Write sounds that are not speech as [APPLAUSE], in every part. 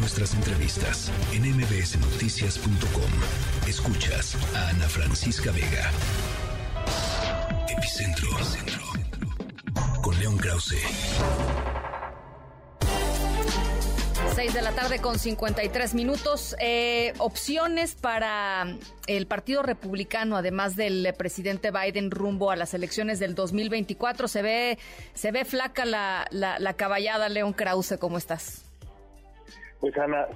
nuestras entrevistas en mbsnoticias.com. Escuchas a Ana Francisca Vega. Epicentro. Epicentro. Con León Krause. 6 de la tarde con 53 minutos. Eh, opciones para el Partido Republicano, además del presidente Biden rumbo a las elecciones del 2024. Se ve, se ve flaca la, la, caballada, León Krause. ¿Cómo estás? Pues Ana,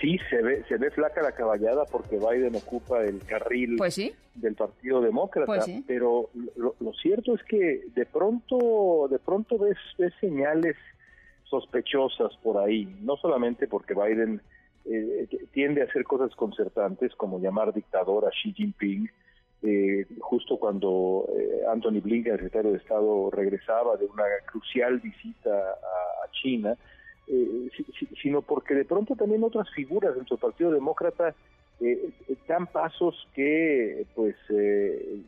sí se ve, se ve flaca la caballada porque Biden ocupa el carril pues sí. del Partido Demócrata. Pues sí. Pero lo, lo, cierto es que de pronto, de pronto ves, ves señales sospechosas por ahí, no solamente porque Biden eh, tiende a hacer cosas concertantes como llamar dictador a Xi Jinping, eh, justo cuando eh, Anthony Blinken, el secretario de Estado, regresaba de una crucial visita a, China, sino porque de pronto también otras figuras dentro del Partido Demócrata dan pasos que, pues,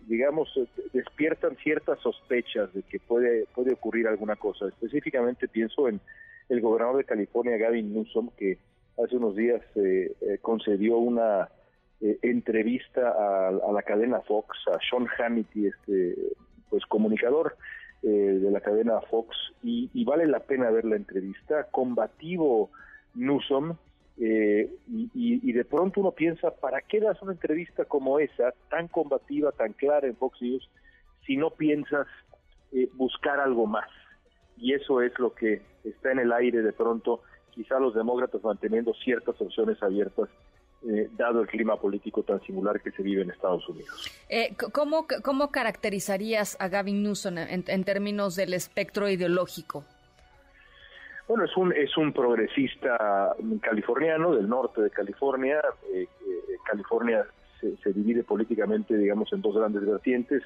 digamos, despiertan ciertas sospechas de que puede puede ocurrir alguna cosa. Específicamente pienso en el gobernador de California, Gavin Newsom, que hace unos días eh, eh, concedió una eh, entrevista a, la cadena Fox, a Sean Hannity, este pues comunicador de la cadena Fox, y, vale la pena ver la entrevista. Combativo Newsom, y, y, de pronto uno piensa, ¿para qué das una entrevista como esa, tan combativa, tan clara en Fox News, si no piensas buscar algo más? Y eso es lo que está en el aire de pronto, quizá los demócratas manteniendo ciertas opciones abiertas eh, dado el clima político tan singular que se vive en Estados Unidos. Eh, ¿cómo, ¿Cómo caracterizarías a Gavin Newsom en, términos del espectro ideológico? Bueno, es un, es un progresista californiano del norte de California. Eh, California se, divide políticamente, digamos, en dos grandes vertientes.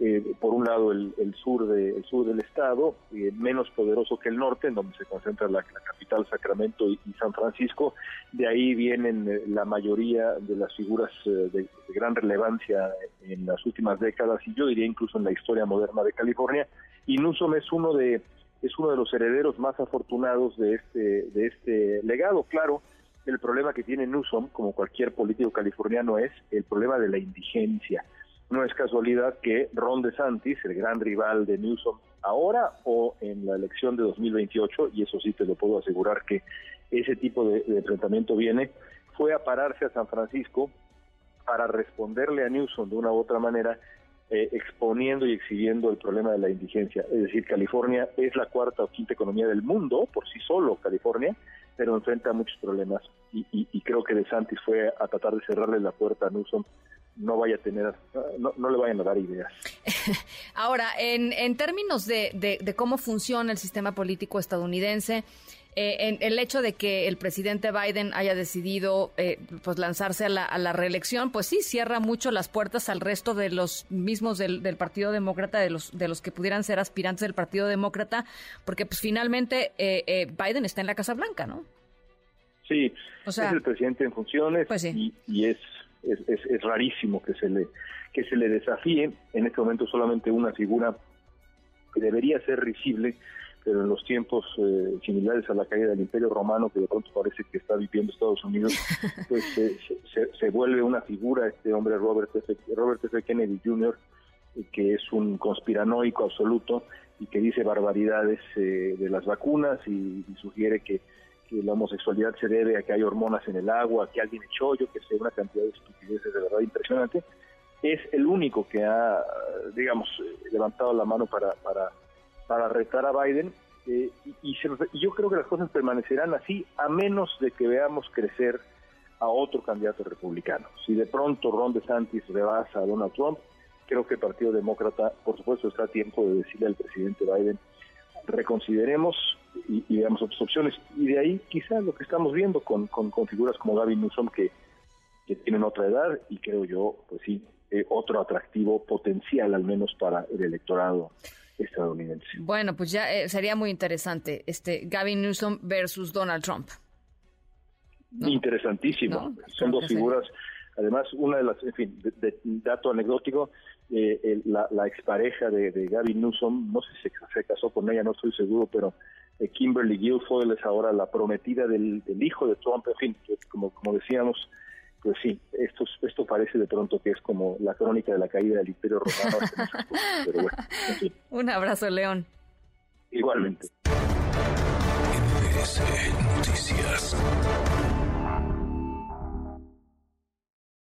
Eh, por un lado el, sur de, el sur del estado, eh, menos poderoso que el norte, en donde se concentra la, capital Sacramento y, San Francisco. De ahí vienen eh, la mayoría de las figuras de, gran relevancia en las últimas décadas y yo diría incluso en la historia moderna de California. Y Newsom es uno de es uno de los herederos más afortunados de este de este legado. Claro, el problema que tiene Newsom, como cualquier político californiano, es el problema de la indigencia. No es casualidad que Ron DeSantis, el gran rival de Newsom, ahora o en la elección de 2028, y eso sí te lo puedo asegurar que ese tipo de, enfrentamiento viene, fue a pararse a San Francisco para responderle a Newsom de una u otra manera, eh, exponiendo y exhibiendo el problema de la indigencia. Es decir, California es la cuarta o quinta economía del mundo, por sí solo California, pero enfrenta muchos problemas y, y, creo que De Santis fue a tratar de cerrarle la puerta a Newsom no vaya a tener, no, no le vayan a dar ideas. [LAUGHS] Ahora, en, en términos de, de, cómo funciona el sistema político estadounidense, eh, en, el hecho de que el presidente Biden haya decidido eh, pues lanzarse a la, a la, reelección, pues sí cierra mucho las puertas al resto de los mismos del, del, Partido Demócrata, de los de los que pudieran ser aspirantes del Partido Demócrata, porque pues finalmente eh, Biden está en la Casa Blanca, ¿no? Sí, es el presidente en funciones pues y, y es, es, es, rarísimo que se le que se le desafíe en este momento solamente una figura que debería ser risible pero en los tiempos eh, similares a la caída del Imperio Romano, que de pronto parece que está viviendo Estados Unidos, [LAUGHS] pues se, vuelve una figura este hombre Robert F. Robert F. Kennedy Jr., eh, que es un conspiranoico absoluto y que dice barbaridades eh, de las vacunas y, sugiere que, la homosexualidad se debe a que hay hormonas en el agua, que alguien echó, yo que sé, una cantidad de estupideces de verdad impresionante. Es el único que ha, digamos, levantado la mano para, para para retar a Biden eh, y, yo creo que las cosas permanecerán así a menos de que veamos crecer a otro candidato republicano. Si de pronto Ron DeSantis rebasa a Donald Trump, creo que el Partido Demócrata, por supuesto, está a tiempo de decirle al presidente Biden, reconsideremos y, veamos otras opciones. Y de ahí quizás lo que estamos viendo con, con, figuras como Gavin Newsom que, que tienen otra edad y creo yo, pues sí, eh, otro atractivo potencial al menos para el electorado estadounidense. Bueno, pues ya eh, sería muy interesante este Gavin Newsom versus Donald Trump. Interesantísimo. Son dos figuras. Además, una de las, en fin, de, dato anecdótico, eh, la, expareja de, Gavin Newsom, no sé si se, casó con ella, no estoy seguro, pero Kimberly Guilfoyle es ahora la prometida del, hijo de Trump, en fin, como, como decíamos, pues sí, esto, esto parece de pronto que es como la crónica de la caída del Imperio Romano. pero bueno. [LAUGHS] Un abrazo, León. Igualmente.